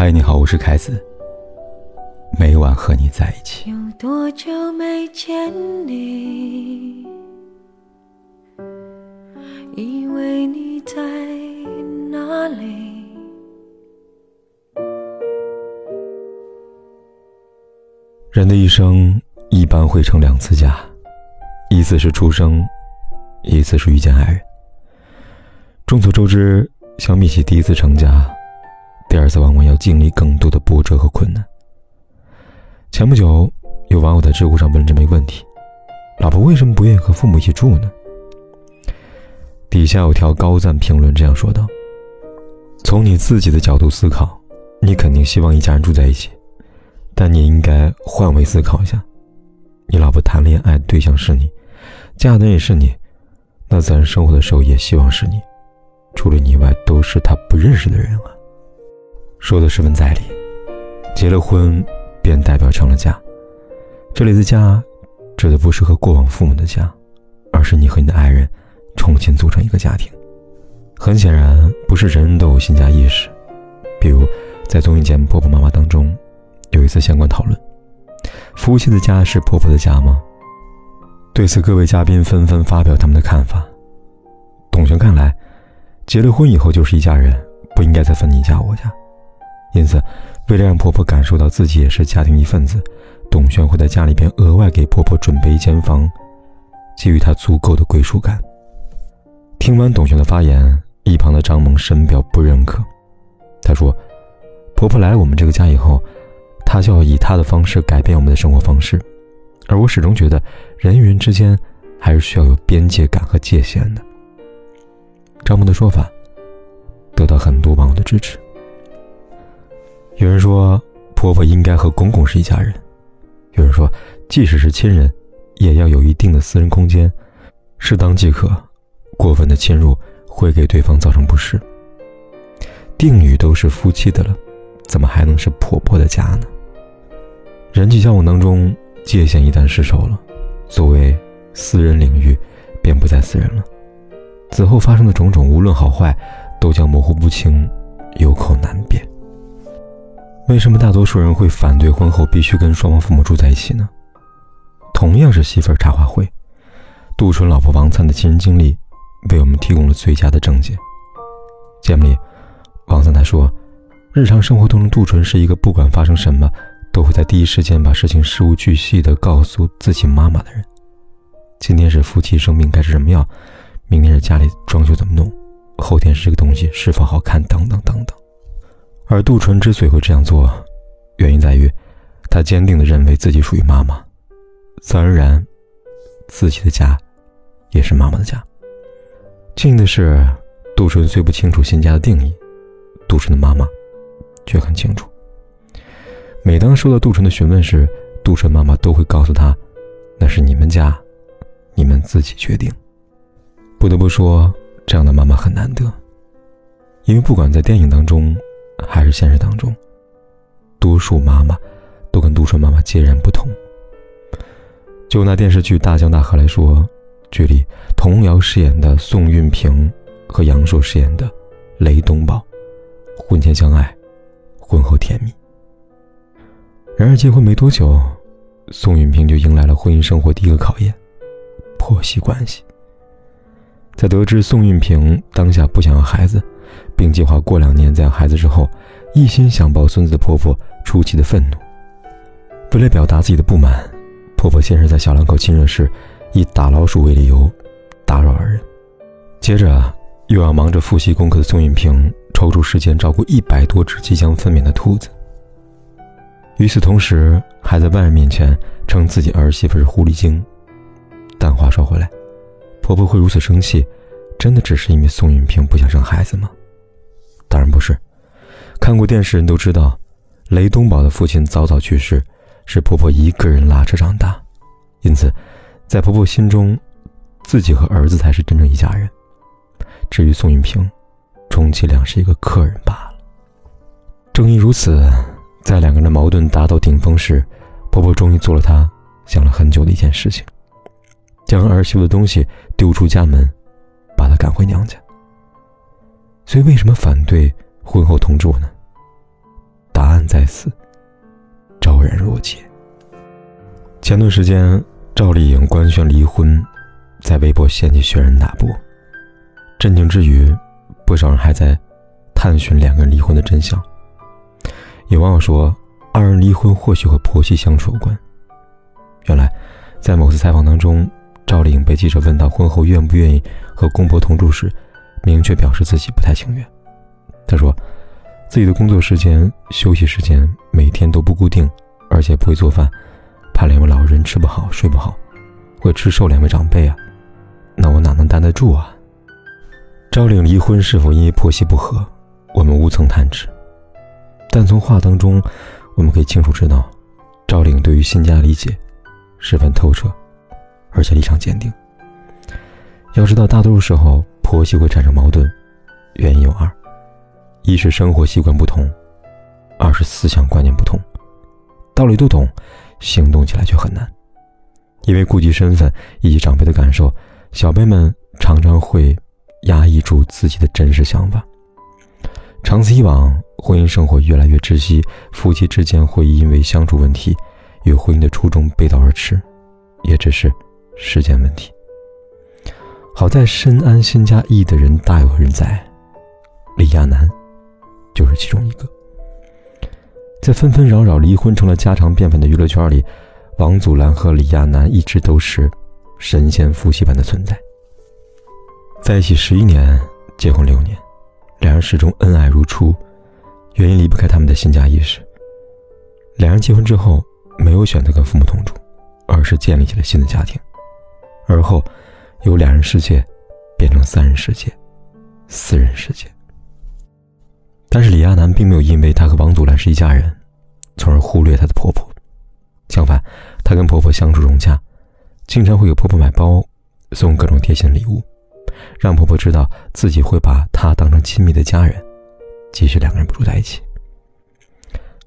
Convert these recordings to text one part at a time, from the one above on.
嗨，你好，我是凯子。每晚和你在一起。有多久没见你？以为你在哪里？人的一生一般会成两次家，一次是出生，一次是遇见爱人。众所周知，相比起第一次成家，第二次往往要经历更多的波折和困难。前不久，有网友在知乎上问这么一个问题：“老婆为什么不愿意和父母一起住呢？”底下有条高赞评论这样说道：“从你自己的角度思考，你肯定希望一家人住在一起，但你应该换位思考一下，你老婆谈恋爱对象是你，嫁的人也是你，那自然生活的时候也希望是你，除了你以外都是他不认识的人啊。”说的十分在理，结了婚便代表成了家。这里的家，指的不是和过往父母的家，而是你和你的爱人重新组成一个家庭。很显然，不是人人都有新家意识。比如，在综艺节目《婆婆妈妈》当中，有一次相关讨论：夫妻的家是婆婆的家吗？对此，各位嘉宾纷纷发表他们的看法。董璇看来，结了婚以后就是一家人，不应该再分你家我家。因此，为了让婆婆感受到自己也是家庭一份子，董璇会在家里边额外给婆婆准备一间房，给予她足够的归属感。听完董璇的发言，一旁的张萌深表不认可。她说：“婆婆来我们这个家以后，她就要以她的方式改变我们的生活方式，而我始终觉得，人与人之间还是需要有边界感和界限的。”张萌的说法得到很多网友的支持。有人说，婆婆应该和公公是一家人；有人说，即使是亲人，也要有一定的私人空间，适当即可，过分的侵入会给对方造成不适。定语都是夫妻的了，怎么还能是婆婆的家呢？人际交往当中，界限一旦失守了，所谓私人领域便不再私人了，此后发生的种种，无论好坏，都将模糊不清，有口难辩。为什么大多数人会反对婚后必须跟双方父母住在一起呢？同样是媳妇儿茶话会，杜淳老婆王灿的亲身经历，为我们提供了最佳的证解。节目里，王灿他说，日常生活中杜淳是一个不管发生什么，都会在第一时间把事情事无巨细的告诉自己妈妈的人。今天是夫妻生病该吃什么药，明天是家里装修怎么弄，后天是这个东西是否好看，等等等等。而杜淳之所以会这样做，原因在于，他坚定地认为自己属于妈妈，自然而然，自己的家，也是妈妈的家。庆幸的是，杜淳虽不清楚新家的定义，杜淳的妈妈，却很清楚。每当收到杜淳的询问时，杜淳妈妈都会告诉他：“那是你们家，你们自己决定。”不得不说，这样的妈妈很难得，因为不管在电影当中。还是现实当中，多数妈妈都跟杜淳妈妈截然不同。就拿电视剧《大江大河》来说，剧里童瑶饰演的宋运平和杨烁饰演的雷东宝，婚前相爱，婚后甜蜜。然而结婚没多久，宋运平就迎来了婚姻生活第一个考验——婆媳关系。在得知宋运平当下不想要孩子，并计划过两年再要孩子之后，一心想抱孙子的婆婆出奇的愤怒。为了表达自己的不满，婆婆先是在小两口亲热时，以打老鼠为理由打扰二人，接着又要忙着复习功课的宋运平抽出时间照顾一百多只即将分娩的兔子。与此同时，还在外人面前称自己儿媳妇是狐狸精。但话说回来，婆婆会如此生气，真的只是因为宋运平不想生孩子吗？当然不是，看过电视人都知道，雷东宝的父亲早早去世，是婆婆一个人拉扯长大，因此，在婆婆心中，自己和儿子才是真正一家人。至于宋运平，充其量是一个客人罢了。正因如此，在两个人的矛盾达到顶峰时，婆婆终于做了她想了很久的一件事情，将儿媳妇的东西丢出家门，把她赶回娘家。所以，为什么反对婚后同住呢？答案在此，昭然若揭。前段时间，赵丽颖官宣离婚，在微博掀起轩然大波。震惊之余，不少人还在探寻两个人离婚的真相。有网友说，二人离婚或许和婆媳相处有关。原来，在某次采访当中，赵丽颖被记者问到婚后愿不愿意和公婆同住时，明确表示自己不太情愿。她说，自己的工作时间、休息时间每天都不固定，而且不会做饭。怕两位老人吃不好睡不好，会吃瘦两位长辈啊，那我哪能担得住啊？赵玲离婚是否因为婆媳不和，我们无从探知，但从话当中，我们可以清楚知道，赵玲对于新家理解十分透彻，而且立场坚定。要知道，大多数时候婆媳会产生矛盾，原因有二：一是生活习惯不同，二是思想观念不同，道理都懂。行动起来却很难，因为顾及身份以及长辈的感受，小辈们常常会压抑住自己的真实想法。长此以往，婚姻生活越来越窒息，夫妻之间会因为相处问题与婚姻的初衷背道而驰，也只是时间问题。好在深谙新家义的人大有人在，李亚男就是其中一个。在纷纷扰扰、离婚成了家常便饭的娱乐圈里，王祖蓝和李亚男一直都是神仙夫妻般的存在。在一起十一年，结婚六年，两人始终恩爱如初。原因离不开他们的新家意识。两人结婚之后，没有选择跟父母同住，而是建立起了新的家庭。而后，由两人世界变成三人世界、四人世界。但是李亚男并没有因为他和王祖蓝是一家人，从而忽略她的婆婆。相反，她跟婆婆相处融洽，经常会给婆婆买包，送各种贴心礼物，让婆婆知道自己会把她当成亲密的家人，即使两个人不住在一起。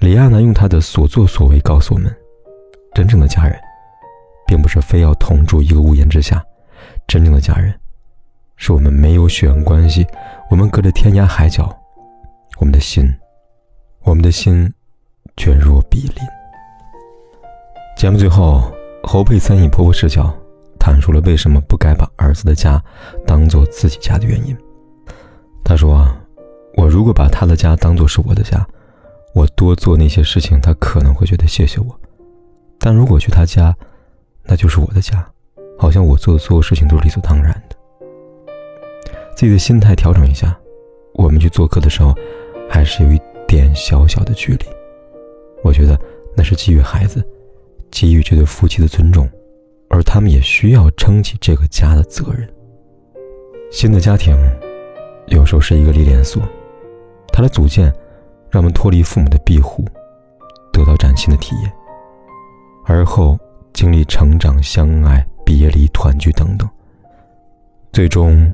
李亚男用他的所作所为告诉我们：真正的家人，并不是非要同住一个屋檐之下，真正的家人，是我们没有血缘关系，我们隔着天涯海角。我们的心，我们的心，却若比邻。节目最后，侯佩岑以婆婆视角，谈述了为什么不该把儿子的家当做自己家的原因。她说：“我如果把他的家当做是我的家，我多做那些事情，他可能会觉得谢谢我；但如果去他家，那就是我的家，好像我做的所有事情都是理所当然的。自己的心态调整一下，我们去做客的时候。”还是有一点小小的距离，我觉得那是给予孩子、给予这对夫妻的尊重，而他们也需要撑起这个家的责任。新的家庭有时候是一个历练所，它的组建让我们脱离父母的庇护，得到崭新的体验，而后经历成长、相爱、别离、团聚等等，最终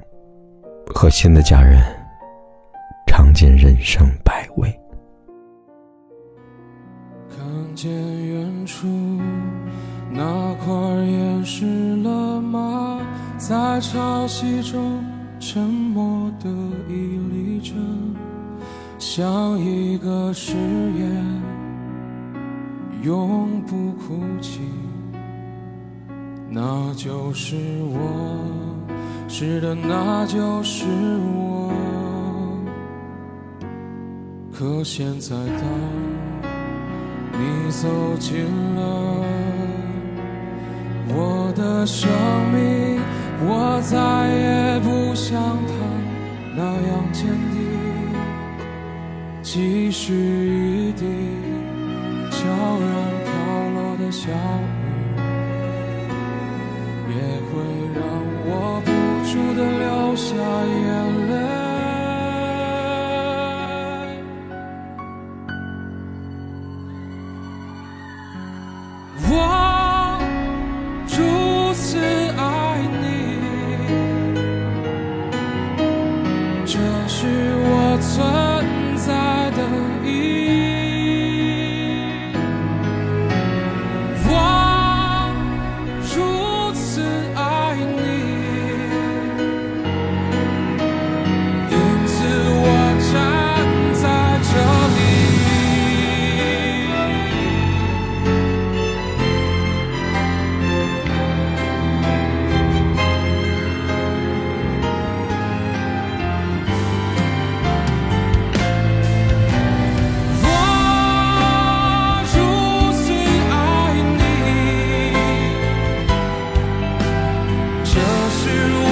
和新的家人。尝尽人生百味。看见远处那块岩石了吗？在潮汐中沉默的屹立着，像一个誓言，永不哭泣。那就是我，是的，那就是我。可现在，当你走进了我的生命，我再也不像他那样坚定。即使一滴悄然飘落的小雨 you